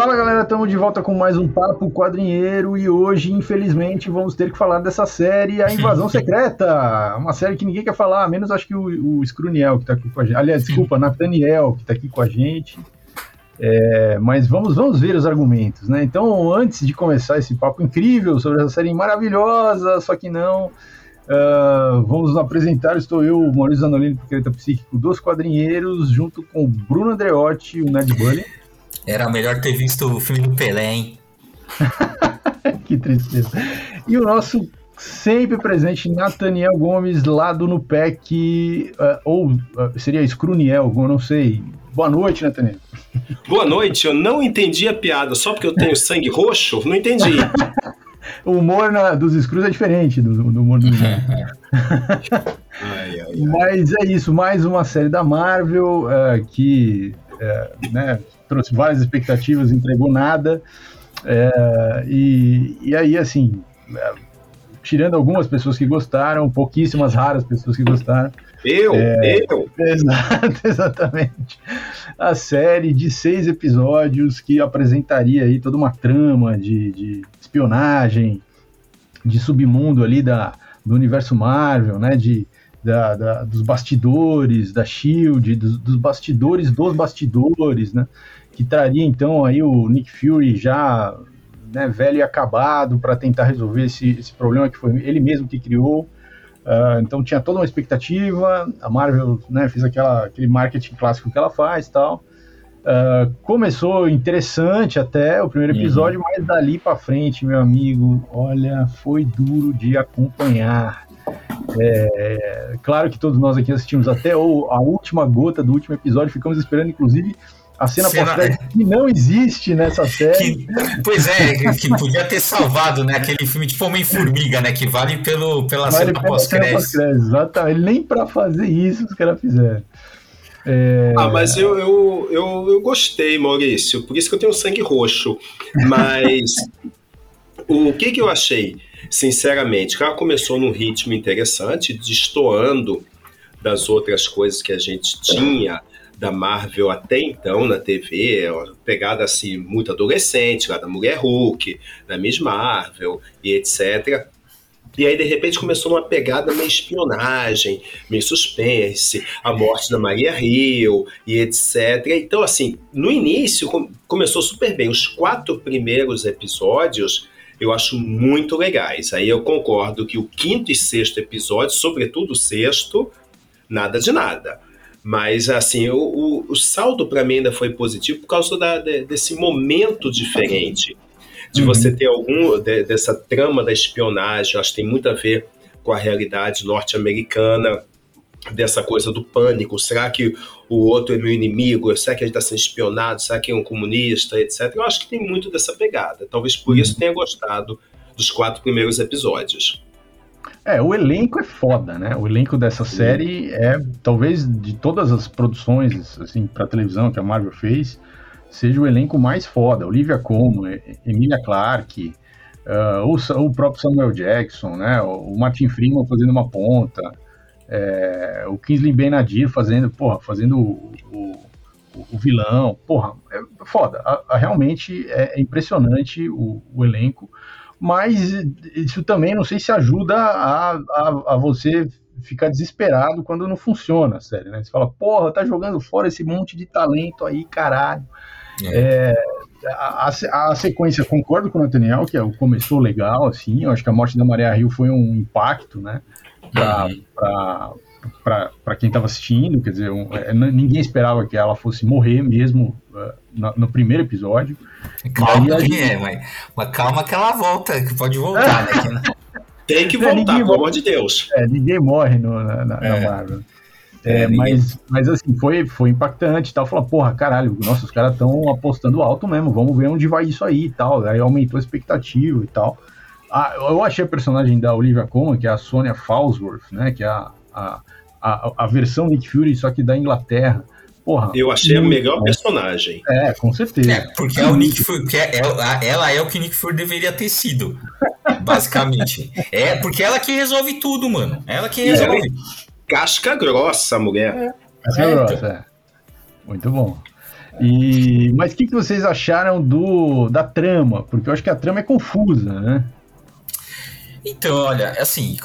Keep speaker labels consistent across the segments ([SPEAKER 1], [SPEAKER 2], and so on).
[SPEAKER 1] Fala galera, estamos de volta com mais um Papo Quadrinheiro e hoje, infelizmente, vamos ter que falar dessa série, A Invasão Secreta. Uma série que ninguém quer falar, menos acho que o, o Scruniel que está aqui com a gente. Aliás, desculpa, Nathaniel que está aqui com a gente. É, mas vamos, vamos ver os argumentos, né? Então, antes de começar esse papo incrível sobre essa série maravilhosa, só que não, uh, vamos nos apresentar. Estou eu, Maurício Zanolini, Picareta Psíquico dos Quadrinheiros, junto com o Bruno Andreotti, o Ned Bunny.
[SPEAKER 2] Era melhor ter visto o filme do Pelé, hein?
[SPEAKER 1] que tristeza. E o nosso sempre presente Nathaniel Gomes, lá do Nupec, uh, ou uh, seria Scruniel, eu não sei. Boa noite, Nathaniel.
[SPEAKER 3] Boa noite, eu não entendi a piada, só porque eu tenho sangue roxo, não entendi.
[SPEAKER 1] o humor na, dos Screws é diferente do, do humor dos ai, ai, ai. Mas é isso, mais uma série da Marvel uh, que uh, né, trouxe várias expectativas, entregou nada. É, e, e aí, assim, é, tirando algumas pessoas que gostaram, pouquíssimas raras pessoas que gostaram.
[SPEAKER 3] Eu, é, eu.
[SPEAKER 1] Exato, exatamente. A série de seis episódios que apresentaria aí toda uma trama de, de espionagem, de submundo ali da, do universo Marvel, né? De, da, da, dos bastidores, da Shield, dos, dos, bastidores dos bastidores, né? Que traria então aí o Nick Fury já né, velho e acabado para tentar resolver esse, esse problema que foi ele mesmo que criou. Uh, então tinha toda uma expectativa, a Marvel né, fez aquela, aquele marketing clássico que ela faz tal. Uh, começou interessante até o primeiro uhum. episódio, uhum. mas dali para frente, meu amigo, olha, foi duro de acompanhar. É, claro que todos nós aqui assistimos até o, a última gota do último episódio, ficamos esperando, inclusive, a cena, cena... pós que não existe nessa série.
[SPEAKER 2] Que, pois é, que podia ter salvado, né? Aquele filme tipo Homem-Formiga, né? Que vale pelo, pela vale cena pós-crédito. Pós
[SPEAKER 1] exatamente. Nem para fazer isso os caras fizeram.
[SPEAKER 3] É... Ah, mas eu, eu, eu, eu, gostei, Maurício, por isso que eu tenho sangue roxo. Mas o que, que eu achei? Sinceramente, ela começou num ritmo interessante, destoando das outras coisas que a gente tinha da Marvel até então na TV, pegada assim muito adolescente, lá da Mulher Hulk, da Miss Marvel e etc. E aí, de repente, começou uma pegada meio espionagem, meio suspense, a morte da Maria Hill e etc. Então, assim, no início começou super bem. Os quatro primeiros episódios eu acho muito legais. Aí eu concordo que o quinto e sexto episódio, sobretudo o sexto, nada de nada. Mas, assim, o, o, o saldo para mim ainda foi positivo por causa da, de, desse momento diferente. De uhum. você ter algum. De, dessa trama da espionagem, acho que tem muito a ver com a realidade norte-americana, dessa coisa do pânico. Será que o outro é meu inimigo? Será que ele está sendo espionado? Será que é um comunista, etc. Eu acho que tem muito dessa pegada. Talvez por isso uhum. tenha gostado dos quatro primeiros episódios.
[SPEAKER 1] É, o elenco é foda, né? O elenco dessa série é, talvez, de todas as produções, assim, pra televisão que a Marvel fez, seja o elenco mais foda. Olivia Colman, Emilia Clarke, uh, o, o, próprio Samuel Jackson, né? O Martin Freeman fazendo uma ponta, é, o Kingsley Ben-Adir fazendo, porra, fazendo o, o, vilão, porra, é foda. A, a, realmente é, impressionante o elenco mas isso também não sei se ajuda a, a, a você ficar desesperado quando não funciona a série, né? Você fala, porra, tá jogando fora esse monte de talento aí, caralho. É. É, a, a, sequência, concordo com o Nathaniel, que é, começou legal, assim, eu acho que a morte da Maria Rio foi um impacto, né, pra, uhum. pra, pra, pra quem tava assistindo, quer dizer, um, é, ninguém esperava que ela fosse morrer mesmo uh, no, no primeiro episódio.
[SPEAKER 2] Calma, gente... é, mas, mas, calma que ela volta, que pode voltar, né?
[SPEAKER 3] Tem que voltar, é, pelo amor de Deus.
[SPEAKER 1] É, ninguém morre no, na, na, é. na Marvel. É, é mas, mas assim, foi, foi impactante e tal. Falou, porra, caralho, nossa, os caras estão apostando alto mesmo, vamos ver onde vai isso aí e tal. Aí aumentou a expectativa e tal. Ah, eu achei a personagem da Olivia Colman, que é a Sonia Falsworth, né? Que é a, a, a, a versão Nick Fury, só que da Inglaterra. Porra,
[SPEAKER 3] eu achei a melhor bom. personagem.
[SPEAKER 1] É, com certeza.
[SPEAKER 2] É, porque é o Nick Fury, é, ela é o que o Nick Fury deveria ter sido, basicamente. é, porque ela que resolve tudo, mano. Ela que resolve.
[SPEAKER 3] É, casca grossa, mulher. É,
[SPEAKER 1] casca é, grossa, então. é. Muito bom. E, mas o que, que vocês acharam do, da trama? Porque eu acho que a trama é confusa, né?
[SPEAKER 2] Então, olha, assim,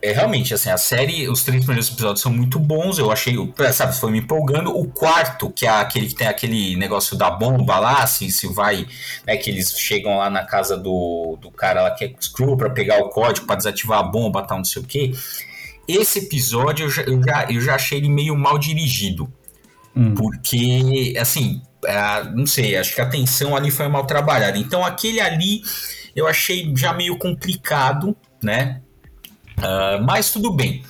[SPEAKER 2] é realmente assim, a série, os três primeiros episódios são muito bons. Eu achei, sabe, foi me empolgando. O quarto, que é aquele que tem aquele negócio da bomba lá, assim, se vai, né, que eles chegam lá na casa do, do cara lá que é Screw para pegar o código para desativar a bomba, tal, não sei o quê. Esse episódio eu já, eu já, eu já achei ele meio mal dirigido. Hum. Porque, assim, é, não sei, acho que a tensão ali foi mal trabalhada. Então, aquele ali eu achei já meio complicado, né? Uh, mas tudo bem.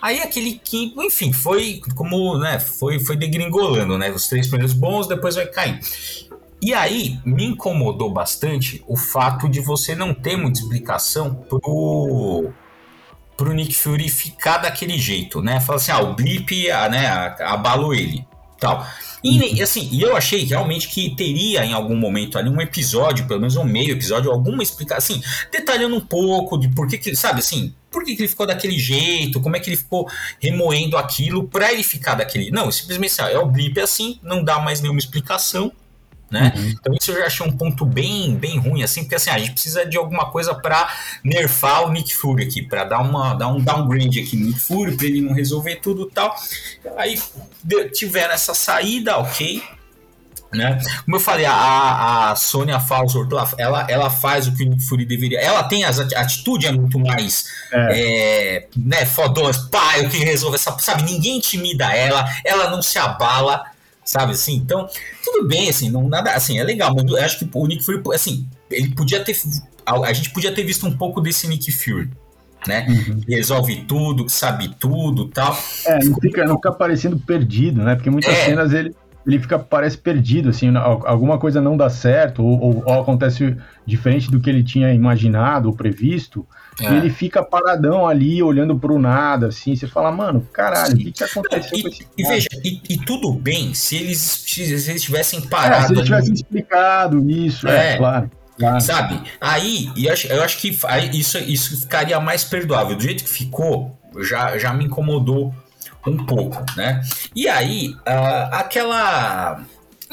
[SPEAKER 2] Aí aquele quinto, enfim, foi como, né, foi, foi degringolando, né? Os três primeiros bons, depois vai cair. E aí me incomodou bastante o fato de você não ter muita explicação pro pro Nick Fury ficar daquele jeito, né? Fala assim, ah, o blip, ah, né, abalou ele, tal. E assim, e eu achei realmente que teria em algum momento ali um episódio, pelo menos um meio episódio, alguma explicação, assim, detalhando um pouco de por que, que sabe assim, por que, que ele ficou daquele jeito, como é que ele ficou remoendo aquilo para ele ficar daquele. Não, simplesmente assim, é o blip assim, não dá mais nenhuma explicação né? Uhum. Então isso eu já achei um ponto bem, bem ruim, assim, porque assim, a gente precisa de alguma coisa para nerfar o Nick Fury aqui, para dar, uma, dar um downgrade aqui no Nick Fury, para ele não resolver tudo e tal. Aí tiveram essa saída, ok, né? Como eu falei, a, a Sônia Falsworth, ela, ela faz o que o Nick Fury deveria. Ela tem as atitude é muito mais é. É, né, fodões, pai, o que resolve essa. Sabe, ninguém intimida ela, ela não se abala, sabe assim? Então, tudo bem, assim, não nada, assim, é legal, mas eu acho que o Nick Fury, assim, ele podia ter a, gente podia ter visto um pouco desse Nick Fury, né? Uhum. Resolve tudo, sabe tudo, tal.
[SPEAKER 1] É, não fica, não fica parecendo perdido, né? Porque muitas é. cenas ele ele fica parece perdido, assim, alguma coisa não dá certo ou, ou, ou acontece diferente do que ele tinha imaginado ou previsto. É. E ele fica paradão ali, olhando pro nada, assim. Você fala, mano, caralho, o que, que aconteceu
[SPEAKER 2] e,
[SPEAKER 1] com esse
[SPEAKER 2] E veja, e, e, tudo bem se eles, se eles tivessem parado. É,
[SPEAKER 1] se eles tivessem ali. explicado isso, é, é claro. Claro.
[SPEAKER 2] Sabe? Aí, eu acho, eu acho que isso, isso ficaria mais perdoável. Do jeito que ficou, já, já me incomodou um pouco, né? E aí, uh, aquela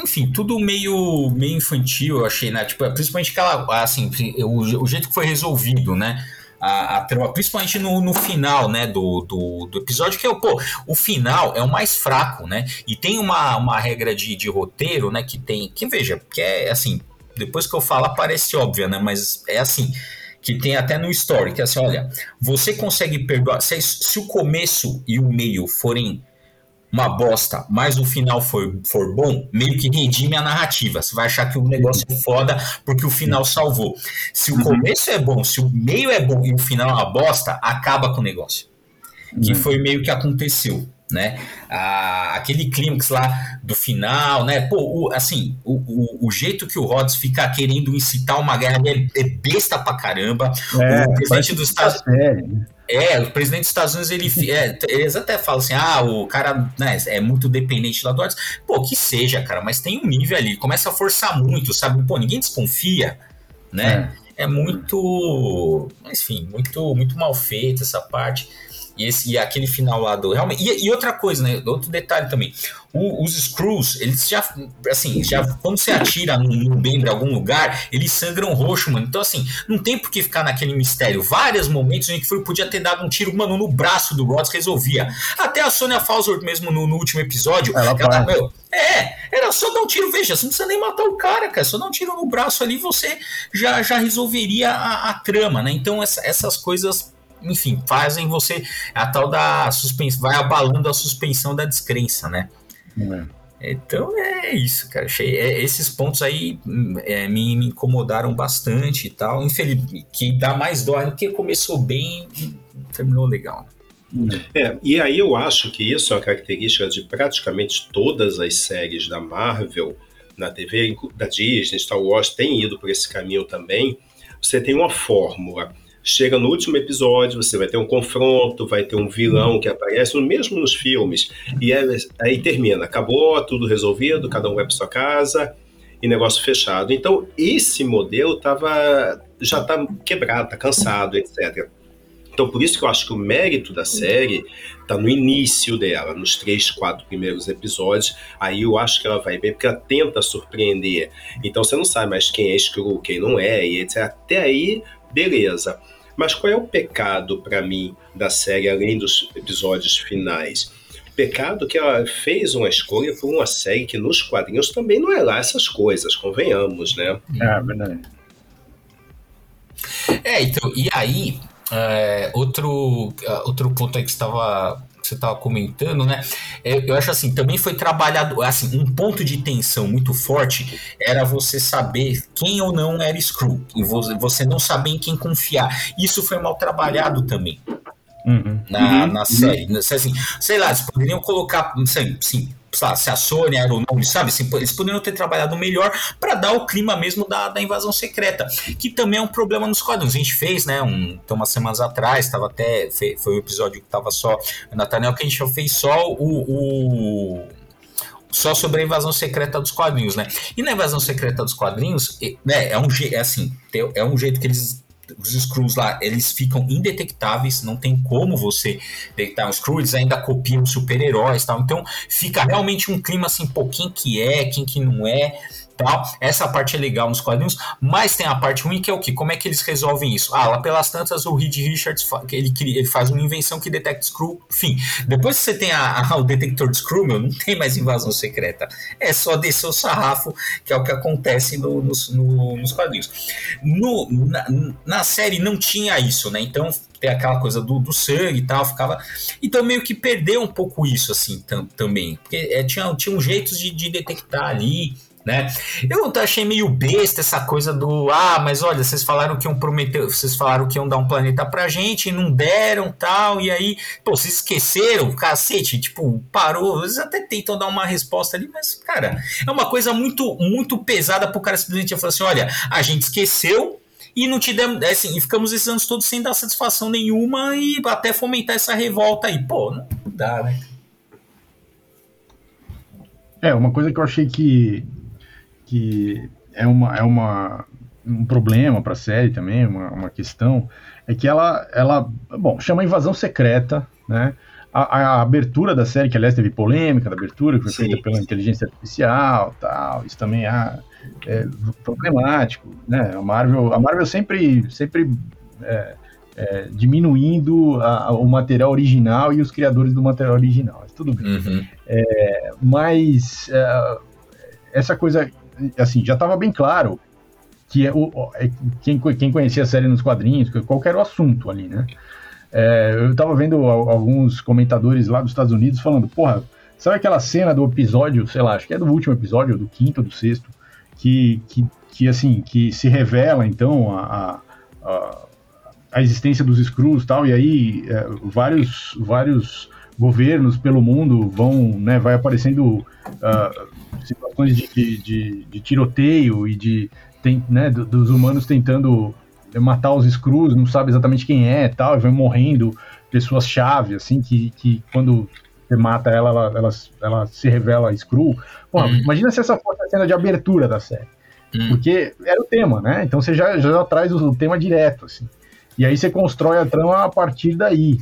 [SPEAKER 2] enfim, tudo meio, meio infantil, eu achei, né? Tipo, principalmente aquela, assim, o, o jeito que foi resolvido, né? A, a trama, principalmente no, no final, né, do, do, do, episódio, que é o, pô, o final é o mais fraco, né? E tem uma, uma regra de, de roteiro, né, que tem, que veja, que é assim, depois que eu falar parece óbvia, né, mas é assim, que tem até no story, que é assim, olha, você consegue perdoar, se, se o começo e o meio forem uma bosta, mas o final for, for bom, meio que redime a narrativa. Você vai achar que o negócio é foda porque o final salvou. Se o uhum. começo é bom, se o meio é bom e o final é uma bosta, acaba com o negócio. Que uhum. foi meio que aconteceu né? Ah, aquele clímax lá do final, né? Pô, o, assim, o, o, o, jeito que o Rhodes fica querendo incitar uma guerra é, é besta pra caramba.
[SPEAKER 1] É, o presidente dos Estados Unidos.
[SPEAKER 2] É, o presidente dos Estados Unidos, ele, é, eles até falam assim, ah, o cara né, é muito dependente lá do Rhodes. Pô, que seja, cara, mas tem um nível ali, começa a forçar muito, sabe? Pô, ninguém desconfia, né? É, é muito, enfim, muito, muito mal feita essa parte. E, esse, e aquele final lá do. Realmente, e, e outra coisa, né? Outro detalhe também. O, os screws, eles já. Assim, já quando você atira no, no membro em algum lugar, eles sangram roxo, mano. Então, assim, não tem por que ficar naquele mistério. Vários momentos em que foi, podia ter dado um tiro, mano, no braço do Rods, resolvia. Até a Sonya Falsworth mesmo no, no último episódio. Ela, ela meu, é, era só dar um tiro, veja, você não precisa nem matar o cara, cara. Só dar um tiro no braço ali, você já, já resolveria a, a trama, né? Então, essa, essas coisas enfim, fazem você a tal da suspensão, vai abalando a suspensão da descrença, né? É. Então é isso, cara. Achei, é, esses pontos aí é, me, me, incomodaram bastante e tal. Infelizmente, que dá mais dó do que começou bem e terminou legal.
[SPEAKER 3] É, e aí eu acho que isso é uma característica de praticamente todas as séries da Marvel na TV, da Disney, Star Wars tem ido por esse caminho também. Você tem uma fórmula Chega no último episódio, você vai ter um confronto, vai ter um vilão que aparece, mesmo nos filmes, e aí, aí termina, acabou, tudo resolvido, cada um vai para sua casa e negócio fechado. Então, esse modelo tava, já está quebrado, está cansado, etc. Então, por isso que eu acho que o mérito da série está no início dela, nos três, quatro primeiros episódios. Aí eu acho que ela vai bem, porque ela tenta surpreender. Então você não sabe mais quem é Skrull, quem não é, e etc. Até aí, beleza. Mas qual é o pecado para mim da série, além dos episódios finais? Pecado que ela fez uma escolha por uma série que nos quadrinhos também não é lá essas coisas, convenhamos, né?
[SPEAKER 1] É, verdade.
[SPEAKER 2] É, então, e aí, é, outro, é, outro ponto aí que estava você estava comentando, né? Eu, eu, acho assim, também foi trabalhado, assim, um ponto de tensão muito forte era você saber quem ou não era Screw, e você não saber em quem confiar. Isso foi mal trabalhado também. Uhum. Na, na uhum. série. Assim, sei lá, eles poderiam colocar, sei, sim, se a Sony era o nome, sabe? Assim, eles poderiam ter trabalhado melhor para dar o clima mesmo da, da invasão secreta, que também é um problema nos quadrinhos. A gente fez, né, um, então, umas semanas atrás, estava até, foi um episódio que estava só, Nathaniel, que a gente fez só o, o só sobre a invasão secreta dos quadrinhos, né? E na invasão secreta dos quadrinhos, né, é um é assim, é um jeito que eles os screws lá, eles ficam indetectáveis, não tem como você detectar um screw, eles ainda copiam super-heróis tal. Então fica realmente um clima assim, pô, quem que é, quem que não é Essa parte é legal nos quadrinhos, mas tem a parte ruim que é o que? Como é que eles resolvem isso? Ah, lá pelas tantas o Reed Richards ele, ele faz uma invenção que detecta screw. Enfim, depois que você tem a, a, o detector de screw, meu, não tem mais invasão secreta. É só descer o sarrafo, que é o que acontece no, no, no, nos quadrinhos. No, na, na série não tinha isso, né? Então tem aquela coisa do, do sangue e tal, ficava. Então meio que perdeu um pouco isso, assim, também. Porque é, tinha, tinha um jeitos de, de detectar ali né? Eu achei meio besta essa coisa do ah, mas olha, vocês falaram que iam prometer, vocês falaram que iam dar um planeta pra gente e não deram tal, e aí, pô, vocês esqueceram, cacete, tipo, parou, eles até tentam dar uma resposta ali, mas, cara, é uma coisa muito, muito pesada pro cara simplesmente falar assim: olha, a gente esqueceu, e não te demos, assim, e ficamos esses anos todos sem dar satisfação nenhuma e até fomentar essa revolta aí. Pô, não dá, né?
[SPEAKER 1] É, uma coisa que eu achei que que é, uma, é uma, um problema para a série também, uma, uma questão, é que ela, ela, bom, chama Invasão Secreta, né? A, a, abertura da série, que aliás teve polêmica da abertura, que foi Sim. feita pela inteligência artificial, tal, isso também é, é problemático, né? A Marvel, a Marvel sempre, sempre é, é, diminuindo a, o material original e os criadores do material original, tudo bem. Uhum. É, mas é, essa coisa assim, já estava bem claro que é o, é, quem, quem conhecia a série nos quadrinhos, qual era o assunto ali, né? É, eu estava vendo alguns comentadores lá dos Estados Unidos falando, porra, sabe aquela cena do episódio, sei lá, acho que é do último episódio, do quinto, do sexto, que, que, que assim, que se revela, então, a, a, a existência dos Screws e tal, e aí é, vários, vários governos pelo mundo vão, né, vai aparecendo uh, situações de, de, de, de, tiroteio e de, tem, né, dos humanos tentando matar os Skrulls, não sabe exatamente quem é tal, e vai morrendo pessoas-chave, assim, que, que quando você mata ela, ela, ela, ela se revela. Pô, hum. Imagina se essa fosse a cena de abertura da série. Hum. Porque era o tema, né? Então você já, já traz o tema direto, assim. E aí você constrói a trama a partir daí.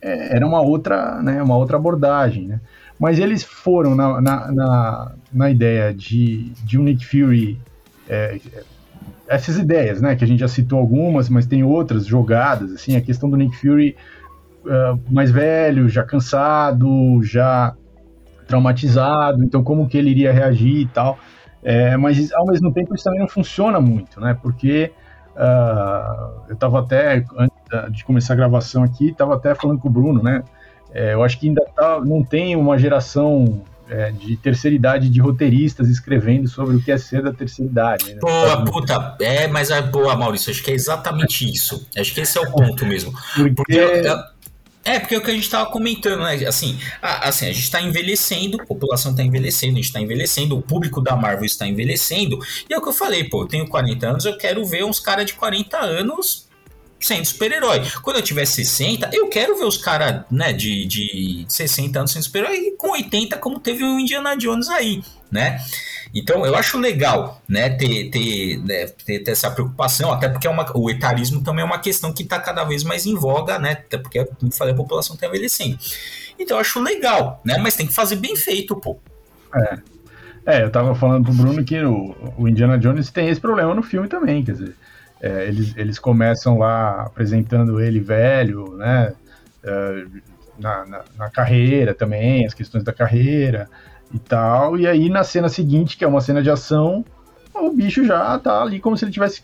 [SPEAKER 1] É, era uma outra, né, uma outra abordagem, né? Mas eles foram na, na, na, na ideia de, de um Nick Fury. É, essas ideias, né? Que a gente já citou algumas, mas tem outras jogadas, assim, a questão do Nick Fury uh, mais velho, já cansado, já traumatizado, então como que ele iria reagir e tal. É, mas ao mesmo tempo isso também não funciona muito, né? Porque uh, eu estava até, antes de começar a gravação aqui, estava até falando com o Bruno, né? É, eu acho que ainda tá, não tem uma geração é, de terceira idade de roteiristas escrevendo sobre o que é ser da terceira idade.
[SPEAKER 2] Né? Pô, puta, é, mas é boa, Maurício, acho que é exatamente isso. Acho que esse é o ponto mesmo. Porque. Porque é, porque é o que a gente estava comentando, né? Assim, a, assim, a gente está envelhecendo, a população está envelhecendo, a gente está envelhecendo, o público da Marvel está envelhecendo. E é o que eu falei, pô, eu tenho 40 anos, eu quero ver uns caras de 40 anos sendo super-herói. Quando eu tiver 60, eu quero ver os caras, né, de, de 60 anos sendo super-herói e com 80, como teve o Indiana Jones aí, né? Então, eu acho legal, né, ter, ter, né, ter, ter essa preocupação, até porque é uma, o etarismo também é uma questão que está cada vez mais em voga, né, até porque, como falei, a população está envelhecendo. Então, eu acho legal, né, mas tem que fazer bem feito, pô.
[SPEAKER 1] É. É, eu tava falando pro Bruno que o, o Indiana Jones tem esse problema no filme também, quer dizer, é, eles, eles começam lá apresentando ele velho, né, é, na, na, na carreira também, as questões da carreira, e tal. E aí na cena seguinte, que é uma cena de ação, o bicho já tá ali como se ele tivesse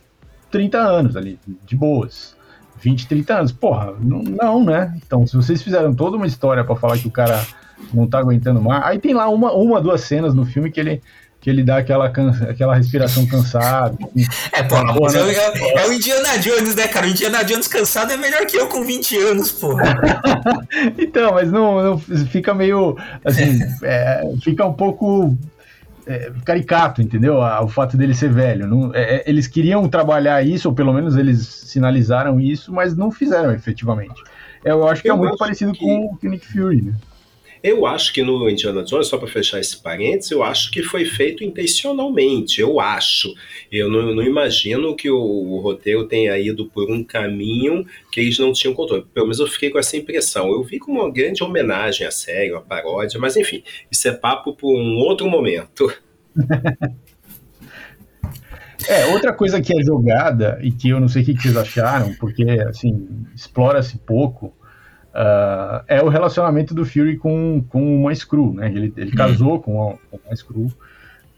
[SPEAKER 1] 30 anos ali, de boas. 20, 30 anos. Porra, não, não né? Então, se vocês fizeram toda uma história para falar que o cara não tá aguentando mais. Aí tem lá uma, uma, duas cenas no filme que ele que ele dá aquela, cansa, aquela respiração cansada.
[SPEAKER 2] É, pô, pô né? é, é, o Indiana Jones, né, cara? O Indiana Jones cansado é melhor que eu com 20 anos, pô.
[SPEAKER 1] então, mas não, não, fica meio, assim, é, fica um pouco é, caricato, entendeu? O fato dele ser velho. Não, é, é, eles queriam trabalhar isso, ou pelo menos eles sinalizaram isso, mas não fizeram efetivamente. Eu acho que eu é muito parecido que... com o Nick Fury, né?
[SPEAKER 3] Eu acho que no Indiana Jones, só para fechar esse parênteses, eu acho que foi feito intencionalmente. Eu acho. Eu não, não imagino que o, o, roteiro tenha ido por um caminho que eles não tinham controle. Pelo menos eu fiquei com essa impressão. Eu vi como uma grande homenagem à série, uma paródia, mas enfim, isso é papo para um outro momento.
[SPEAKER 1] É, outra coisa que é jogada e que eu não sei o que vocês acharam, porque assim, explora-se pouco, uh, é o relacionamento do Fury com, com uma Screw, né? Ele, ele casou com uma, com uma Screw.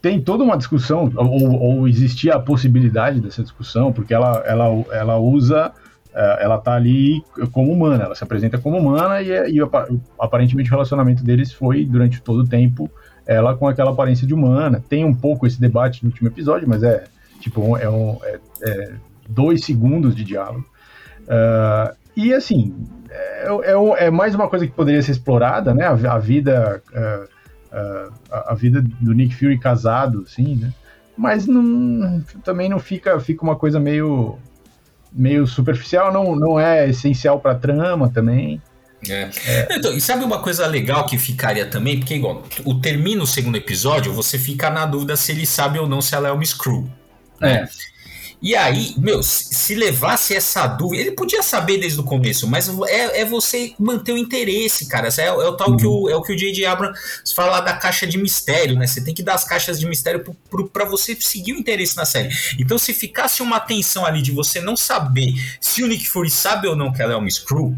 [SPEAKER 1] Tem toda uma discussão, ou, ou, existia a possibilidade dessa discussão, porque ela, ela, ela usa, uh, ela tá ali como humana, ela se apresenta como humana e, e aparentemente o relacionamento deles foi, durante todo o tempo, ela com aquela aparência de humana. Tem um pouco esse debate no último episódio, mas é tipo é, um, é, é dois segundos de diálogo. Uh, e assim, é, é, é, mais uma coisa que poderia ser explorada, né? A, a vida uh, uh, a, vida do Nick Fury casado, assim, né? Mas não, também não fica fica uma coisa meio meio superficial, não, não é essencial para trama também.
[SPEAKER 2] É. É. Então, e sabe uma coisa legal que ficaria também? Porque, igual, o termina o segundo episódio, você fica na dúvida se ele sabe ou não se ela é uma Screw. Né? É. E aí, meu, se levasse essa dúvida, ele podia saber desde o começo, mas é, é você manter o interesse, cara. É, é o tal uhum. que o, é o que o J.J. Abrams fala da caixa de mistério, né? Você tem que dar as caixas de mistério para você seguir o interesse na série. Então, se ficasse uma tensão ali de você não saber se o Nick Fury sabe ou não que ela é uma Screw,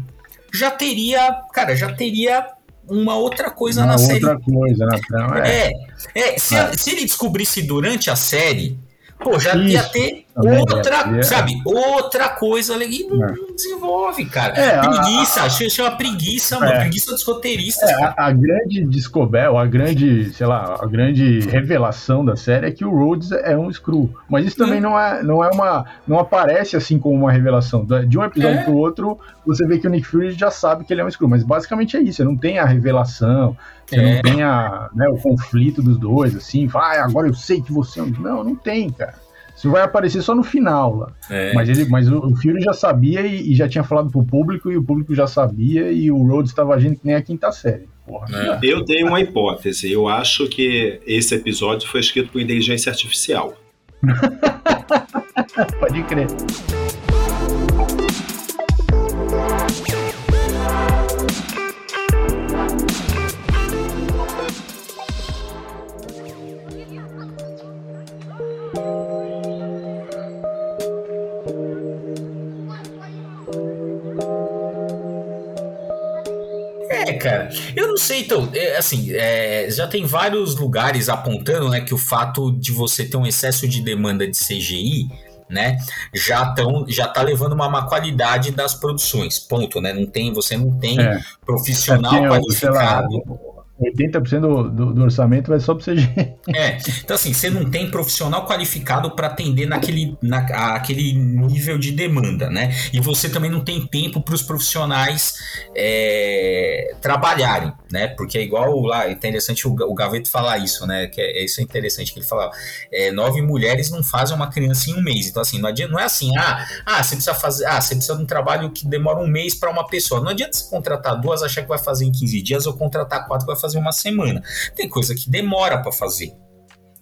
[SPEAKER 2] já teria, cara, já teria uma outra coisa uma na outra série.
[SPEAKER 1] Outra coisa na trama.
[SPEAKER 2] É, é, é se, é. se ele descobrisse durante a série Pô, já Isso. ia ter outra, é, sabe, outra coisa ali e não, é. desenvolve, cara. É, preguiça, a, é uma preguiça, mano, é. preguiça dos roteiristas.
[SPEAKER 1] É, a, a, grande descoberta, a grande, sei lá, a grande revelação da série é que o Rhodes é um Screw. Mas isso também hum. não é, não é uma, não aparece assim como uma revelação. De um episódio é. pro outro, você vê que o Nick Fury já sabe que ele é um Screw, mas basicamente é isso, não tem a revelação, você é. não tem a, né, o conflito dos dois, assim, vai, agora eu sei que você é um. Não, não tem, cara. Isso vai aparecer só no final lá. É. Mas, ele, mas o, o Fury já sabia e, e, já tinha falado pro público, e o público já sabia, e o Rhodes estava agindo que nem a quinta série. Porra,
[SPEAKER 3] é. Eu tenho uma hipótese. Eu acho que esse episódio foi escrito por inteligência artificial.
[SPEAKER 1] Pode crer.
[SPEAKER 2] Não sei, então, é, assim, é, já tem vários lugares apontando, né, que o fato de você ter um excesso de demanda de CGI, né, já tão, já tá levando uma má qualidade das produções. Ponto, né? Não tem, você não tem é. profissional é, qualificado. Lá,
[SPEAKER 1] 80% do, do, do, orçamento vai só para CG.
[SPEAKER 2] É, então assim, você não tem profissional qualificado para atender naquele, na, aquele nível de demanda, né? E você também não tem tempo para os profissionais é, trabalharem, né? Porque é igual lá, é interessante o, o Gaveto falar isso, né? Que é, isso é interessante que ele fala. É, nove mulheres não fazem uma criança em um mês. Então, assim, não, adianta, não é assim, ah, ah, você precisa fazer, ah, você precisa de um trabalho que demora um mês para uma pessoa. Não adianta você contratar duas, achar que vai fazer em 15 dias, ou contratar quatro que vai fazer uma semana. Tem coisa que demora para fazer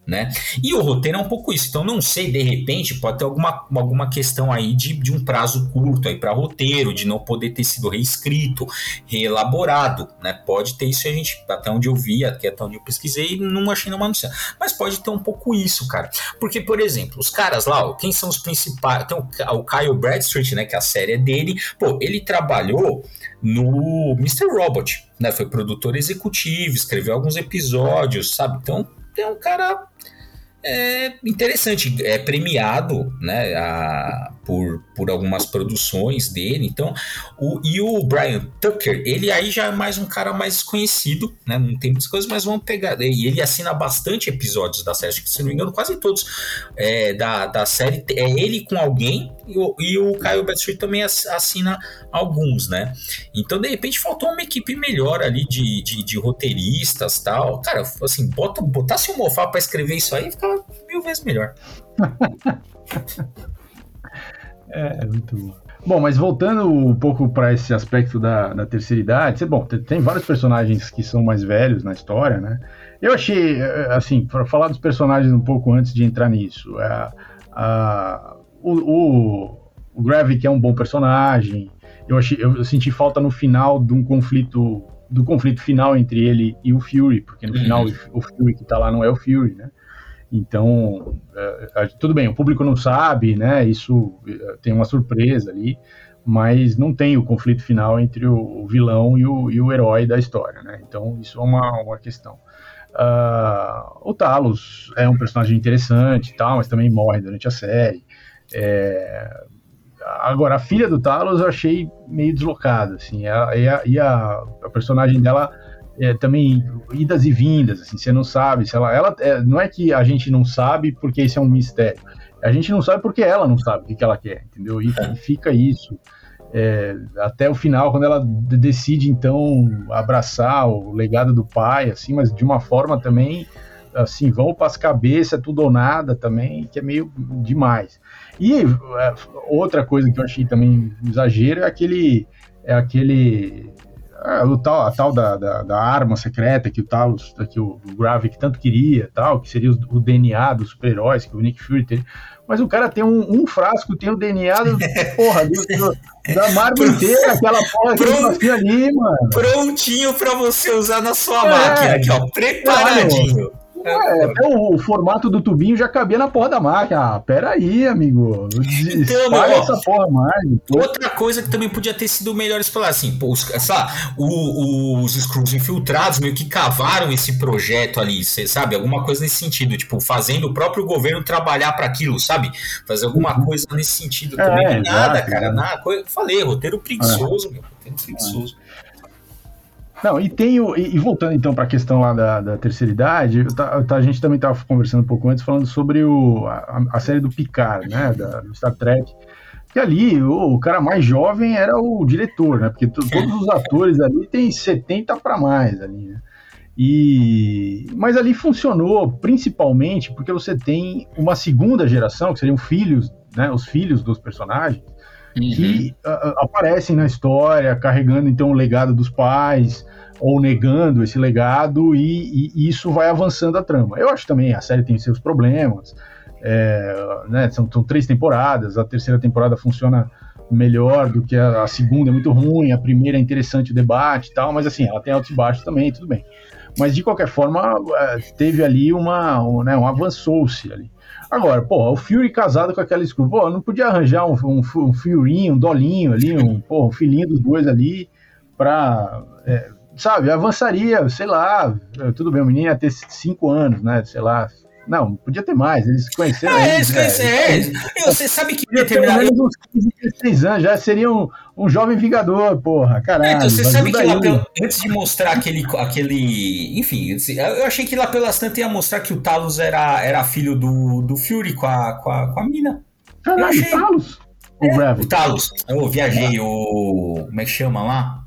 [SPEAKER 2] né? E o roteiro é um pouco isso. Então, não sei, de repente, pode ter alguma, alguma questão aí de, de um prazo curto aí para roteiro, de não poder ter sido reescrito, reelaborado, né? Pode ter isso, a gente, até onde eu vi, até onde eu pesquisei, não achei nenhuma notícia. Mas pode ter um pouco isso, cara. Porque, por exemplo, os caras lá, ó, quem são os principais? Tem o, o Kyle Bradstreet, né? Que a série é dele. Pô, ele trabalhou no Mr. Robot, né? Foi produtor executivo, escreveu alguns episódios, sabe? Então, é um cara é interessante, é premiado né, a, por, por algumas produções dele. Então, o, e o Brian Tucker, ele aí já é mais um cara mais conhecido, né? Não tem muitas coisas, mas vamos pegar. E ele assina bastante episódios da série, se não me engano, quase todos é, da, da série. É ele com alguém e o, e o Kyle também assina alguns, né? Então, de repente, faltou uma equipe melhor ali de, de, de roteiristas tal. Cara, assim, bota, botasse o Mofá pra escrever isso aí, ficava mil vezes melhor.
[SPEAKER 1] É, é, muito bom. Bom, mas voltando um pouco para esse aspecto da, da terceira idade, bom, tem, vários personagens que são mais velhos na história, né? Eu achei, é, assim, para falar dos personagens um pouco antes de entrar nisso, a, a, o, o, o Gravik é um bom personagem. Eu, achei, eu, senti falta no final de um conflito, do conflito final entre ele e o Fury, porque no uhum. final o Fury que tá lá não é o Fury, né? Então, é, tudo bem, o público não sabe, né? Isso é, tem uma surpresa ali, mas não tem o conflito final entre o, vilão e o, e o, herói da história, né? Então, isso é uma, uma questão. Uh, o Talos é um personagem interessante e tal, mas também morre durante a série. É, agora, a filha do Talos eu achei meio deslocada, assim, e a, e a, a personagem dela é, também idas e vindas, assim, você não sabe se ela, ela é, não é que a gente não sabe porque isso é um mistério, a gente não sabe porque ela não sabe o que, que ela quer, entendeu? E, e fica isso é, até o final, quando ela decide então abraçar o legado do pai, assim, mas de uma forma também assim, vão para as cabeças, tudo ou nada também, que é meio demais. E é, outra coisa que eu achei também exagero é aquele é aquele a, o tal, a tal da, da, da, arma secreta que o Talos, que o, o Gravik tanto queria, tal, que seria o, o DNA dos super-heróis que o Nick Fury teria. Mas o cara tem um, um frasco, tem o DNA do, porra, do, da Marvel inteira, aquela porra que ali, mano.
[SPEAKER 2] Prontinho pra você usar na sua é, máquina, aqui, ó, preparadinho.
[SPEAKER 1] É, até o, o, formato do tubinho já cabia na porra da máquina. Ah, pera aí, amigo. Então, meu, essa porra mais.
[SPEAKER 2] Outra coisa que também podia ter sido melhor explorar, assim, pô, os, essa, o, os Screws infiltrados meio que cavaram esse projeto ali, cê, sabe? Alguma coisa nesse sentido, tipo, fazendo o próprio governo trabalhar para aquilo, sabe? Fazer alguma uhum. coisa nesse sentido é, também. nada, cara, nada. Falei, roteiro preguiçoso, é. meu. Roteiro preguiçoso.
[SPEAKER 1] Não, e tem o, e, e voltando então para a questão lá da, da terceira idade, tá, tá, a gente também estava conversando um pouco antes, falando sobre o, a, a série do Picard, né, da, do Star Trek, que ali o, o, cara mais jovem era o diretor, né, porque todos os atores ali têm 70 para mais ali, né. E, mas ali funcionou principalmente porque você tem uma segunda geração, que seriam filhos, né, os filhos dos personagens, uhum. que uh, aparecem na história, carregando então o legado dos pais ou negando esse legado e, e, isso vai avançando a trama. Eu acho também a série tem seus problemas, é, né, são, são, três temporadas, a terceira temporada funciona melhor do que a, a, segunda, é muito ruim, a primeira é interessante o debate e tal, mas assim, ela tem altos e baixos também, tudo bem. Mas de qualquer forma, é, teve ali uma, um, né, um avançou-se ali. Agora, pô, o Fury casado com aquela Screw, pô, não podia arranjar um, um, um Furinho, um Dolinho ali, um, pô, um filhinho dos dois ali, pra, é, sabe, avançaria, sei lá, tudo bem, o menino ia ter cinco anos, né, sei lá, não, podia ter mais, eles conheceram.
[SPEAKER 2] Ah, eles, conheceram. É, você sabe que
[SPEAKER 1] determinado. Uns 15, 16 anos, já seria um, um jovem vingador, porra, caralho. É, então,
[SPEAKER 2] você sabe que lá pelo, antes de mostrar aquele, aquele. Enfim, eu achei que lá pelas tantas ia mostrar que o Talos era, era filho do, do Fury com a, com a, com a mina.
[SPEAKER 1] Caralho, achei... Talos?
[SPEAKER 2] É, o, o Talos. Eu viajei, o. Como é que chama lá?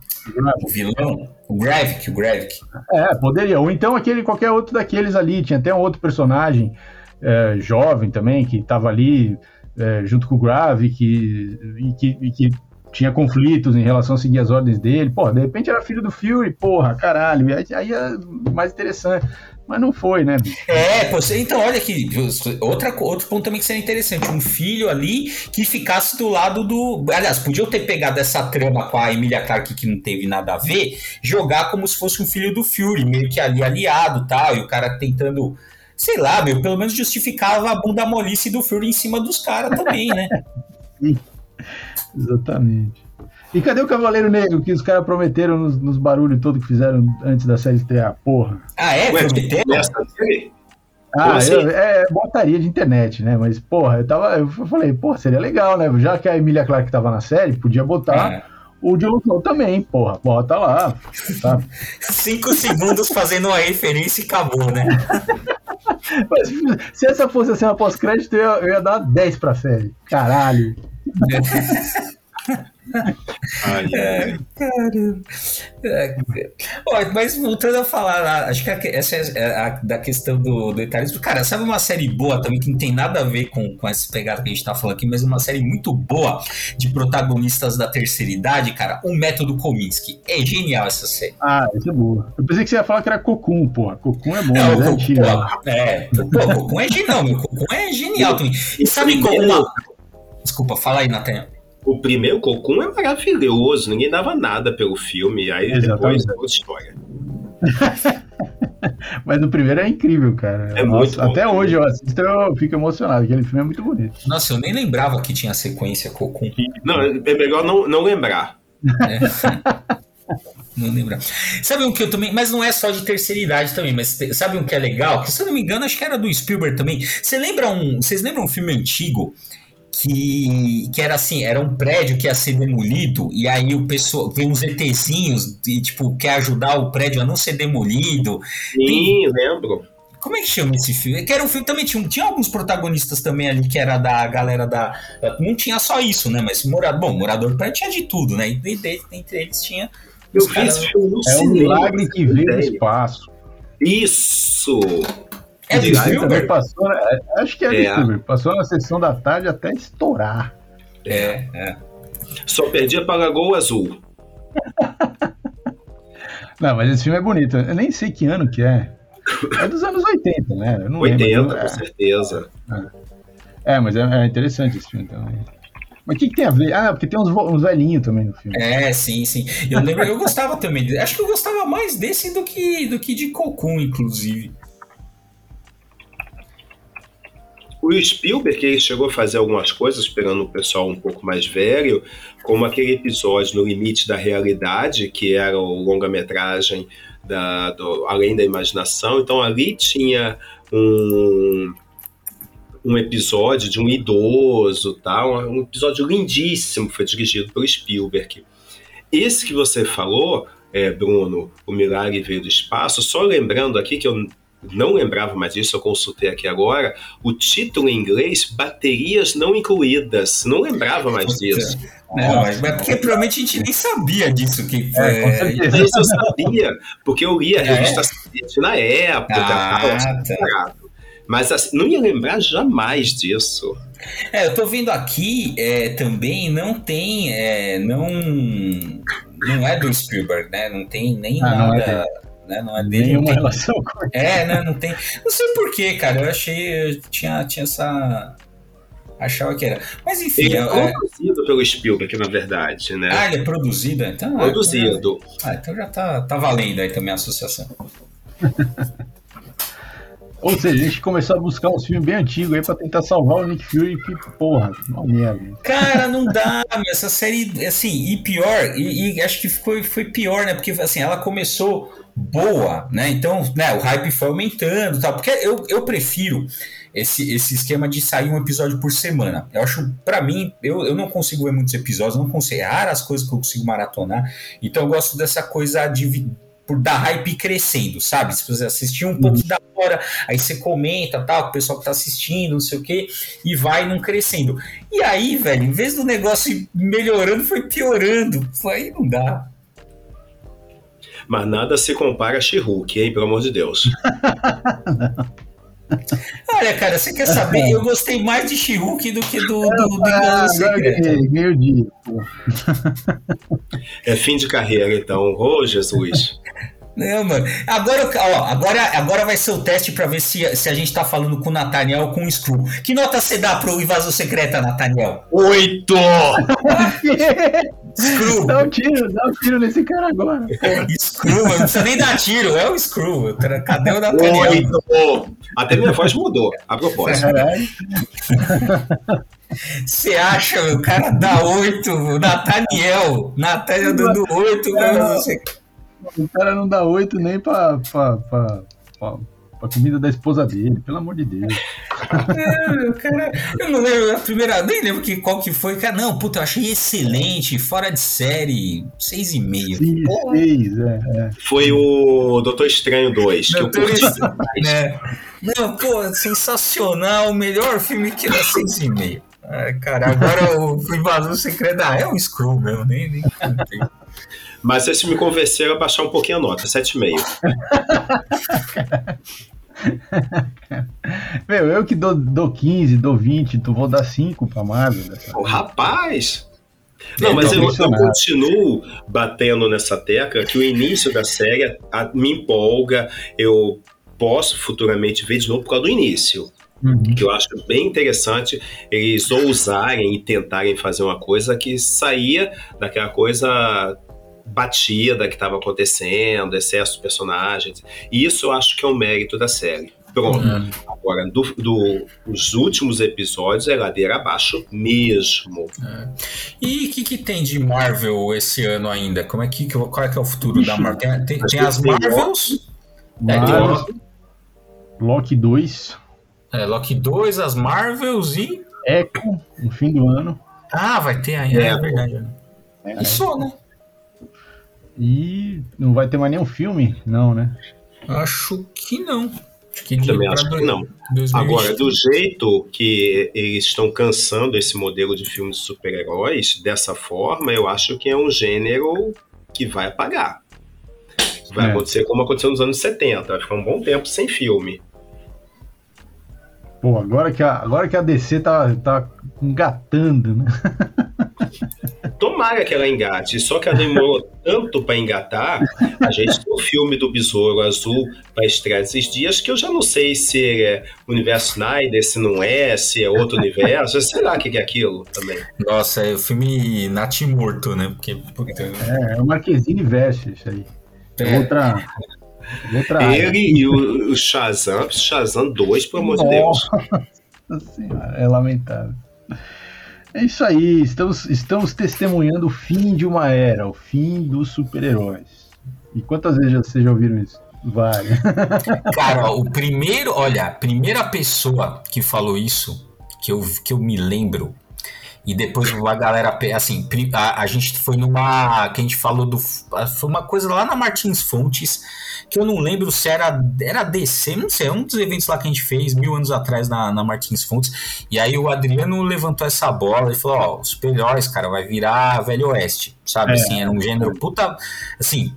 [SPEAKER 2] O vilão? O Gravik, o Gravik.
[SPEAKER 1] É, poderia. Ou então aquele, qualquer outro daqueles ali. Tinha até um outro personagem é, jovem também, que estava ali é, junto com o Gravik e que, e que tinha conflitos em relação a seguir as ordens dele. Pô, de repente era filho do Fury, porra, caralho. Aí, aí é mais interessante. Mas não foi, né?
[SPEAKER 2] É, você, então olha aqui, outra, outro ponto também que seria interessante, um filho ali que ficasse do lado do. Aliás, podia ter pegado essa trama com a Emilia Clarke que não teve nada a ver, jogar como se fosse um filho do Fury, meio que ali aliado tal, e o cara tentando, sei lá, meu, pelo menos justificava a bunda molice do Fury em cima dos caras também, né?
[SPEAKER 1] Exatamente. E cadê o Cavaleiro Negro que os caras prometeram nos, nos barulhos todos que fizeram antes da série estrear? Porra.
[SPEAKER 2] Ah, é? Prometeram?
[SPEAKER 1] Ah, eu, é, é botaria de internet, né? Mas, porra, eu tava. Eu falei, pô, seria legal, né? Já que a Emilia Clarke tava na série, podia botar. É. O Snow também, porra, bota lá.
[SPEAKER 2] Tá? Cinco segundos fazendo uma referência e acabou, né?
[SPEAKER 1] Mas, se essa fosse assim uma pós-crédito, eu, eu, ia dar 10 pra série. Caralho.
[SPEAKER 2] Ai, é, caramba. É, mas voltando a falar, acho que essa é a, da questão do, etarismo. Cara, sabe uma série boa também que não tem nada a ver com, com essa pegada que a gente tá falando aqui, mas uma série muito boa de protagonistas da terceira idade, cara? O Método Kominsky. É genial essa série.
[SPEAKER 1] Ah, essa é boa. Eu pensei que você ia falar que era Cocum, porra. Cocum é bom, não, é antigo.
[SPEAKER 2] É, pô, Cocum é genial, meu. Cocum é genial também. E sabe como. Desculpa, fala aí, Natan.
[SPEAKER 3] O primeiro Cocum é maravilhoso, ninguém dava nada pelo filme, aí Exatamente. depois é outra história.
[SPEAKER 1] Mas o primeiro é incrível, cara.
[SPEAKER 3] É Nossa, muito
[SPEAKER 1] Até hoje eu assisto eu fico emocionado. Aquele filme é muito bonito.
[SPEAKER 2] Nossa, eu nem lembrava que tinha sequência Cocum.
[SPEAKER 3] Não, é melhor não, não lembrar. É.
[SPEAKER 2] Não lembrar. Sabe um que eu também. Mas não é só de terceira idade também, mas sabe um que é legal? Que se eu não me engano, acho que era do Spielberg também. Você lembra um. Vocês lembram um filme antigo que, que era assim, era um prédio que ia ser demolido, e aí o pessoal vem uns ETzinhos e tipo, quer ajudar o prédio a não ser demolido.
[SPEAKER 3] Sim, Tem... lembro.
[SPEAKER 2] Como é que chama esse filme? Que era um filme também tinha, tinha alguns protagonistas também ali que era da galera da. Não tinha só isso, né? Mas morador, bom, morador do prédio tinha de tudo, né? E entre, entre eles tinha.
[SPEAKER 3] Eu fiz filme no
[SPEAKER 1] É um milagre que veio do espaço.
[SPEAKER 3] Isso!
[SPEAKER 2] É do Spielberg?
[SPEAKER 1] Passou, é, acho que é, é. do Spielberg. Passou na sessão da tarde até estourar.
[SPEAKER 2] É, é.
[SPEAKER 3] Só perdia para Gol Azul.
[SPEAKER 1] Não, mas esse filme é bonito. Eu nem sei que ano que é. É dos anos 80, né? Eu não
[SPEAKER 3] 80,
[SPEAKER 1] lembro.
[SPEAKER 3] com é. certeza.
[SPEAKER 1] É, é mas é, é, interessante esse filme também. Mas o que, que, tem a ver? Ah, porque tem uns, uns velhinhos também no filme.
[SPEAKER 2] É, sim, sim. Eu lembro, eu gostava também. Acho que eu gostava mais desse do que, do que de Cocum, inclusive.
[SPEAKER 3] O Spielberg ele chegou a fazer algumas coisas pegando o pessoal um pouco mais velho, como aquele episódio No Limite da Realidade, que era o longa-metragem da, do, Além da Imaginação. Então ali tinha um, um episódio de um idoso, tá? um, episódio lindíssimo, foi dirigido pelo Spielberg. Esse que você falou, é, Bruno, O Milagre Veio do Espaço, só lembrando aqui que eu não lembrava mais disso, eu consultei aqui agora, o título em inglês, baterias não incluídas. Não lembrava mais disso.
[SPEAKER 2] Não, mas, mas porque provavelmente a gente nem sabia disso. Que,
[SPEAKER 3] é, é, isso eu sabia, porque eu li a é? revista é? na época. Ah, tá. Mas assim, não ia lembrar jamais disso.
[SPEAKER 2] É, eu tô vendo aqui é, também, não tem. É, não, não é do Spielberg, né? Não tem nem ah, nada né? Não é dele.
[SPEAKER 1] Nenhuma
[SPEAKER 2] tem...
[SPEAKER 1] relação com
[SPEAKER 2] ele. É, né? Não tem. Não sei porquê, cara. Eu achei. Eu tinha, tinha essa. Achava que era. Mas enfim.
[SPEAKER 3] Ele é, é produzido pelo Spielberg, na verdade, né?
[SPEAKER 2] Ah, ele é produzido? Então,
[SPEAKER 3] produzido.
[SPEAKER 2] Ah, então já tá, tá valendo aí também a associação.
[SPEAKER 1] Ou seja, a gente começou a buscar uns filmes bem antigos aí pra tentar salvar o Nick Fury, que porra, uma merda.
[SPEAKER 2] Cara, não dá, essa série, assim, e pior, e, e, acho que foi, foi pior, né? Porque, assim, ela começou boa, né? Então, né, o hype foi aumentando, tal. Porque eu, eu prefiro esse, esse esquema de sair um episódio por semana. Eu acho, para mim, eu, eu não consigo ver muitos episódios, não consigo, é raras coisas que eu consigo maratonar. Então, eu gosto dessa coisa de por dar hype crescendo, sabe? Se você assistir um pouco da hora, aí você comenta, tal, o pessoal que tá assistindo, não sei o quê, e vai num crescendo. E aí, velho, em vez do negócio melhorando, foi piorando. Aí não dá.
[SPEAKER 3] Mas nada se compara a She-Hulk, hein? Pelo amor de Deus.
[SPEAKER 2] Olha, cara, você quer saber? Eu gostei mais de She-Hulk do que do, do, do
[SPEAKER 1] ah, Meio dia.
[SPEAKER 3] É fim de carreira, então. Ô, oh, Jesus.
[SPEAKER 2] Não, mano. Agora, ó, agora, agora vai ser o teste para ver se, se a gente tá falando com o Nathaniel ou com o Screw. Que nota você dá pro Invasão Secreta, Nathaniel?
[SPEAKER 3] Oito!
[SPEAKER 1] Screw. Dá um tiro, dá um tiro nesse cara agora.
[SPEAKER 2] Screw, não precisa nem dar tiro, é o Screw. Cadê o Nathaniel?
[SPEAKER 3] Oito! Até minha voz mudou, a propósito.
[SPEAKER 2] Você acha, o cara dá oito, Nathaniel. Nathaniel dando oito, Invasão Secreta.
[SPEAKER 1] O cara não dá oito nem pra, pra, pra, pra, pra comida da esposa dele, pelo amor de Deus.
[SPEAKER 2] É, cara, eu não lembro a primeira, nem lembro que, qual que foi. Cara, não, puta, eu achei excelente, fora de série, seis e meio.
[SPEAKER 1] Sim, seis, é, é.
[SPEAKER 3] Foi o Doutor Estranho 2, que eu curti.
[SPEAKER 2] Né? Não, pô, sensacional, o melhor filme que era seis e meio. É, cara, agora o Invasão Secreta ah, é um Screw mesmo, nem, nem
[SPEAKER 3] mas esse me convenceu a baixar um pouquinho a nota, 7,5.
[SPEAKER 1] Meu, eu que dou, dou 15, dou 20, tu vou dar 5 pra Marvel.
[SPEAKER 3] Oh, rapaz! Não, mas eu, eu, continuo batendo nessa tecla que o início da série a, me empolga, eu posso futuramente ver de novo por causa do início. Uhum. Que eu acho bem interessante eles ousarem e tentarem fazer uma coisa que saía daquela coisa batida que estava acontecendo, excesso de personagens. E isso eu acho que é o um mérito da série. Pronto. Uhum. Agora, dos do, últimos episódios é ladeira abaixo mesmo.
[SPEAKER 2] É. E o que, que tem de Marvel esse ano ainda? Como é que, qual é, que é o futuro da Marvel? Tem, tem, tem as Marvels?
[SPEAKER 1] Marvel, é, Loki 2.
[SPEAKER 2] É, Loki 2, as Marvels e.
[SPEAKER 1] Echo, no fim do ano.
[SPEAKER 2] Ah, vai ter ainda, é, é verdade. É. E só, né?
[SPEAKER 1] E não vai ter mais nenhum filme? Não, né?
[SPEAKER 2] Acho que não.
[SPEAKER 3] Acho que Também acho que não. 2020. Agora, do jeito que eles estão cansando esse modelo de filmes de super-heróis, dessa forma, eu acho que é um gênero que vai apagar. Vai é. acontecer como aconteceu nos anos 70. Vai ficar um bom tempo sem filme.
[SPEAKER 1] Pô, agora que a, agora que a DC tá, tá engatando, né?
[SPEAKER 3] Tomara que ela engate, só que ela demorou tanto para engatar. A gente tem o filme do Besouro Azul para estrear esses dias, que eu já não sei se é universo Snyder, se não é, se é outro universo, sei lá o que é aquilo também.
[SPEAKER 2] Nossa, é o filme Natimorto, né? Porque, puta...
[SPEAKER 1] É, é o Marquezine Veste, isso aí. É, é outra.
[SPEAKER 3] Ele e o, o Shazam, Shazam 2, pelo amor de Deus.
[SPEAKER 1] Nossa senhora, é lamentável. É isso aí, estamos, estamos testemunhando o fim de uma era, o fim dos super-heróis. E quantas vezes vocês já ouviram isso? Várias.
[SPEAKER 2] Cara, o primeiro, olha, a primeira pessoa que falou isso, que eu, que eu me lembro, e depois a galera, assim, a, a, gente foi numa. que a gente falou do. Foi uma coisa lá na Martins Fontes, que eu não lembro se era, era DC, não sei, é um dos eventos lá que a gente fez mil anos atrás na, na Martins Fontes. E aí o Adriano levantou essa bola e falou: Ó, os super-heróis, cara, vai virar Velho Oeste, sabe? É. Assim, era um gênero puta. Assim,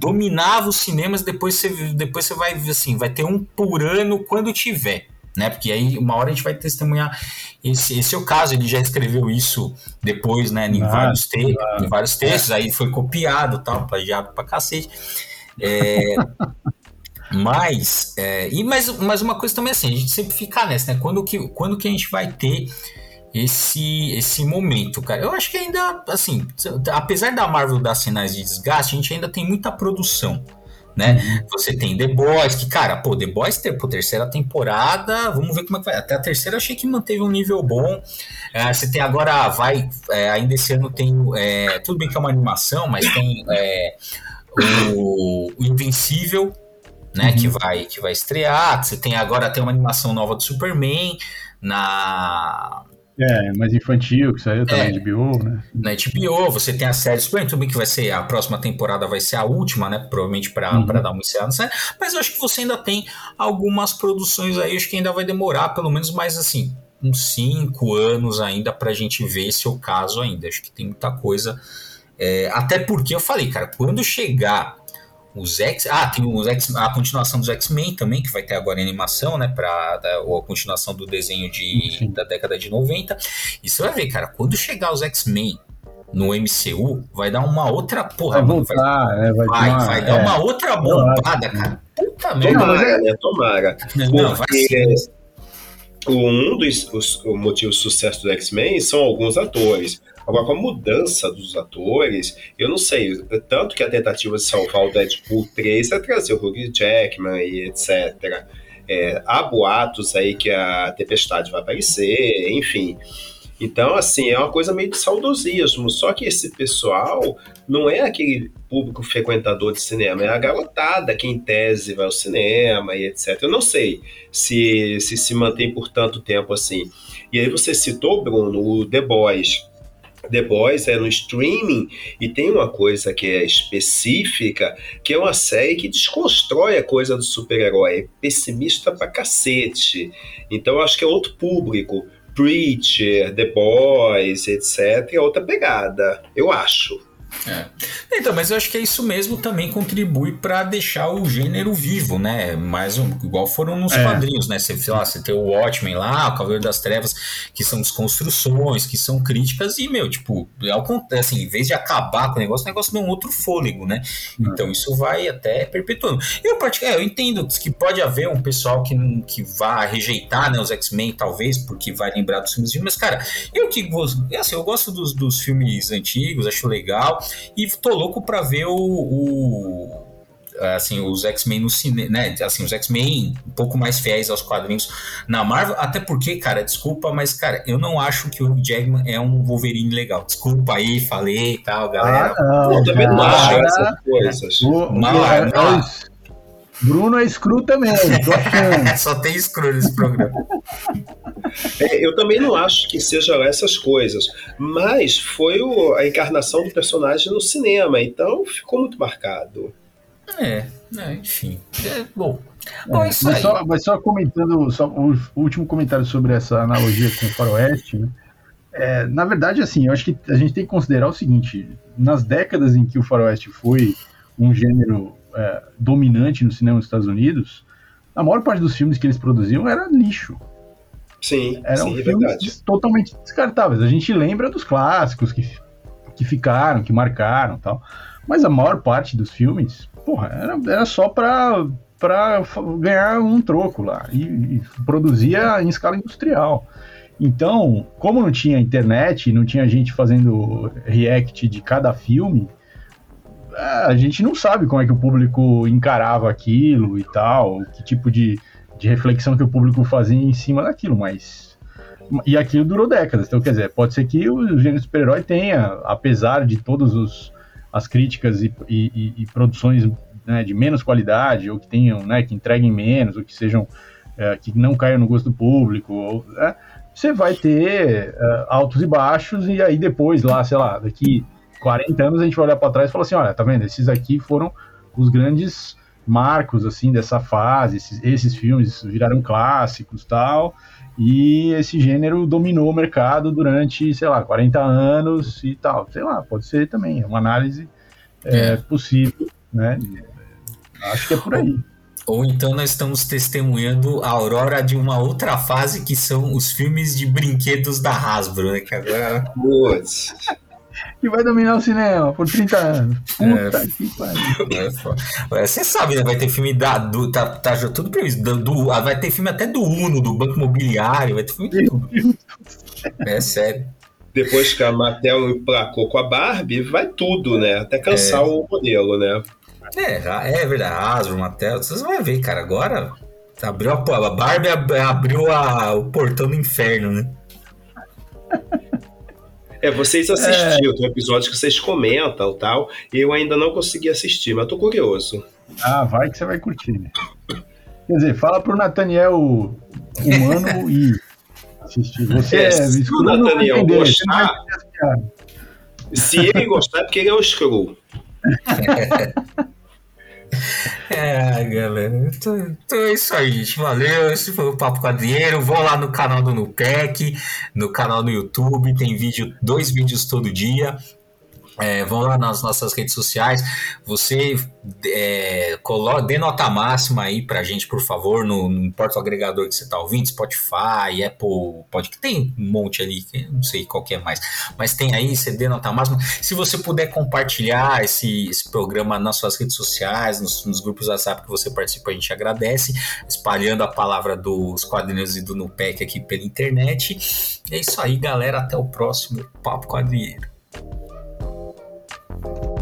[SPEAKER 2] dominava os cinemas, depois você, depois você vai, assim, vai ter um por ano quando tiver né? Porque aí uma hora a gente vai testemunhar. Esse, esse é o caso, ele já escreveu isso depois, né? Em, vários, te claro. em vários textos, aí foi copiado tal, plagiado pra cacete. É, mas, é, e mais, mais uma coisa também assim, a gente sempre fica nessa, né? Quando que, quando que a gente vai ter esse esse momento, cara? Eu acho que ainda, assim, apesar da Marvel dar sinais de desgaste, a gente ainda tem muita produção né? Uhum. Você tem The Boys, que, cara, pô, The Boys, ter, pô, terceira temporada, vamos ver como é que vai. Até a terceira achei que manteve um nível bom. É, você tem agora, vai, é, ainda esse ano tem, é, tudo bem que é uma animação, mas tem é, o, o, Invencível, né, uhum. que, vai, que vai estrear. Você tem agora, tem uma animação nova do Superman na
[SPEAKER 1] é, mais infantil, que saiu também é, na HBO, né?
[SPEAKER 2] Na HBO, você tem a série Superman, tudo bem que vai ser, a próxima temporada vai ser a última, né? Provavelmente para uhum. dar uma encerrada série, mas eu acho que você ainda tem algumas produções aí, acho que ainda vai demorar, pelo menos mais assim, uns cinco anos ainda pra gente ver esse é o caso ainda. Acho que tem muita coisa É, até porque eu falei, cara, quando chegar os X. Ah, tem os X, a continuação dos X-Men também, que vai ter agora em animação, né? Pra, da, a continuação do desenho de, da década de 90. E você vai ver, cara, quando chegar os X-Men no MCU, vai dar uma outra porra.
[SPEAKER 1] Vai voltar, vai, é, vai,
[SPEAKER 2] vai, uma, vai dar é, uma outra bombada, cara.
[SPEAKER 3] Puta merda. Tomara, né? Tomara. Não, Porque um dos os, o motivo do sucesso do X-Men são alguns atores. Agora, com a mudança dos atores, eu não sei. Tanto que a tentativa de salvar o Deadpool 3 é trazer o Hugh Jackman e etc. É, há boatos aí que a Tempestade vai aparecer, enfim. Então, assim, é uma coisa meio de saudosismo. Só que esse pessoal não é aquele público frequentador de cinema, é a garotada que, em tese, vai ao cinema e etc. Eu não sei se se, se mantém por tanto tempo assim. E aí você citou, Bruno, o The Boys. The Boys é no streaming e tem uma coisa que é específica, que é uma série que desconstrói a coisa do super-herói, é pessimista pra cacete. Então acho que é outro público. Preacher, The Boys, etc. É outra pegada, eu acho.
[SPEAKER 2] É. Então, mas eu acho que é isso mesmo também contribui para deixar o gênero vivo, né? Mais um, igual foram nos é. quadrinhos, né? Você, sei lá, você tem o Watchmen lá, o Cavaleiro das Trevas, que são desconstruções, que são críticas, e, meu, tipo, é assim, em vez de acabar com o negócio, o negócio dá um outro fôlego, né? É. Então isso vai até perpetuando. Eu, é, eu entendo que pode haver um pessoal que, que vá rejeitar né, os X-Men, talvez, porque vai lembrar dos filmes, mas, cara, eu que assim, eu gosto dos, dos filmes antigos, acho legal. E tô louco pra ver o, o assim, os X-Men no cinema, né? Assim, os X-Men um pouco mais fiéis aos quadrinhos na Marvel, até porque, cara, desculpa, mas, cara, eu não acho que o Jackman é um Wolverine legal. Desculpa aí, falei e tal, galera. Ah,
[SPEAKER 3] não, Pô, também não acho essas coisas. O,
[SPEAKER 1] é. Bruno é screw também,
[SPEAKER 2] Só tem screw nesse programa.
[SPEAKER 3] É, eu também não acho que sejam essas coisas, mas foi o, a encarnação do personagem no cinema, então ficou muito marcado.
[SPEAKER 2] É, é enfim. É, bom.
[SPEAKER 1] É, bom mas, só, mas, só, comentando, só o último comentário sobre essa analogia com o Faroeste, né? É, na verdade, assim, eu acho que a gente tem que considerar o seguinte: nas décadas em que o Faroeste foi um gênero é, dominante no cinema dos Estados Unidos, a maior parte dos filmes que eles produziam era lixo.
[SPEAKER 3] Sim,
[SPEAKER 1] eram
[SPEAKER 3] sim, é
[SPEAKER 1] filmes totalmente descartáveis. A gente lembra dos clássicos que, que ficaram, que marcaram tal. Mas a maior parte dos filmes, porra, era, era só pra, pra ganhar um troco lá. E, e produzia em escala industrial. Então, como não tinha internet, não tinha gente fazendo react de cada filme, a gente não sabe como é que o público encarava aquilo e tal, que tipo de, de reflexão que o público fazia em cima daquilo, mas. E aquilo durou décadas. Então, quer dizer, pode ser que o gênero super-herói tenha, apesar de todas as críticas e, e, e produções né, de menos qualidade, ou que tenham, né, que entreguem menos, ou que sejam. É, que não caiam no gosto do público, ou, é, você vai ter é, altos e baixos, e aí depois, lá, sei lá, daqui 40 anos a gente vai olhar para trás e falar assim, olha, tá vendo? Esses aqui foram os grandes marcos assim dessa fase, esses, esses filmes viraram clássicos, tal, e esse gênero dominou o mercado durante, sei lá, 40 anos e tal. Sei lá, pode ser também, é uma análise é, é. possível, né? Acho que é por aí.
[SPEAKER 2] Ou então nós estamos testemunhando a aurora de uma outra fase que são os filmes de brinquedos da Hasbro, né? Que agora.
[SPEAKER 1] Que vai dominar o cinema por 30 anos. Puta é, que pariu.
[SPEAKER 2] É, você sabe, né? Vai ter filme da. Do, tá, tá tudo previsto. Do, do, ah, vai ter filme até do Uno, do Banco Imobiliário, vai ter filme de tudo. É sério.
[SPEAKER 3] Depois que a Mattel emplacou com a Barbie, vai tudo, né? Até cansar é. o modelo, né?
[SPEAKER 2] É, é verdade. Hasbro, Mattel, vocês vão ver, cara. Agora abriu a, a Barbie abriu a, o portão do inferno, né?
[SPEAKER 3] É, vocês assistiram, é... tem episódios que vocês comentam tal, e eu ainda não consegui assistir, mas tô curioso.
[SPEAKER 1] Ah, vai que você vai curtir. Quer dizer, fala pro Nathaniel humano e assistir. Você é,
[SPEAKER 3] se o Nathaniel gostar, se ele gostar, é porque ele é o Screw.
[SPEAKER 2] É, galera. Então, então, é isso aí, gente. Valeu. Esse foi o Papo Quadrinheiro. Vou lá no canal do Nupec, no canal do YouTube. Tem vídeo, dois vídeos todo dia. É, vão lá nas nossas redes sociais. Você é, coloca, dê nota máxima aí pra gente, por favor, no, no importa o agregador que você tá ouvindo, Spotify, Apple, pode que tem um monte ali, não sei qual que é mais, mas tem aí, você dê nota máxima. Se você puder compartilhar esse, esse programa nas suas redes sociais, nos, nos grupos WhatsApp que você participa, a gente agradece, espalhando a palavra dos quadrinhos e do Nupec aqui pela internet. É isso aí, galera. Até o próximo Papo Quadrinheiro.
[SPEAKER 4] Thank you.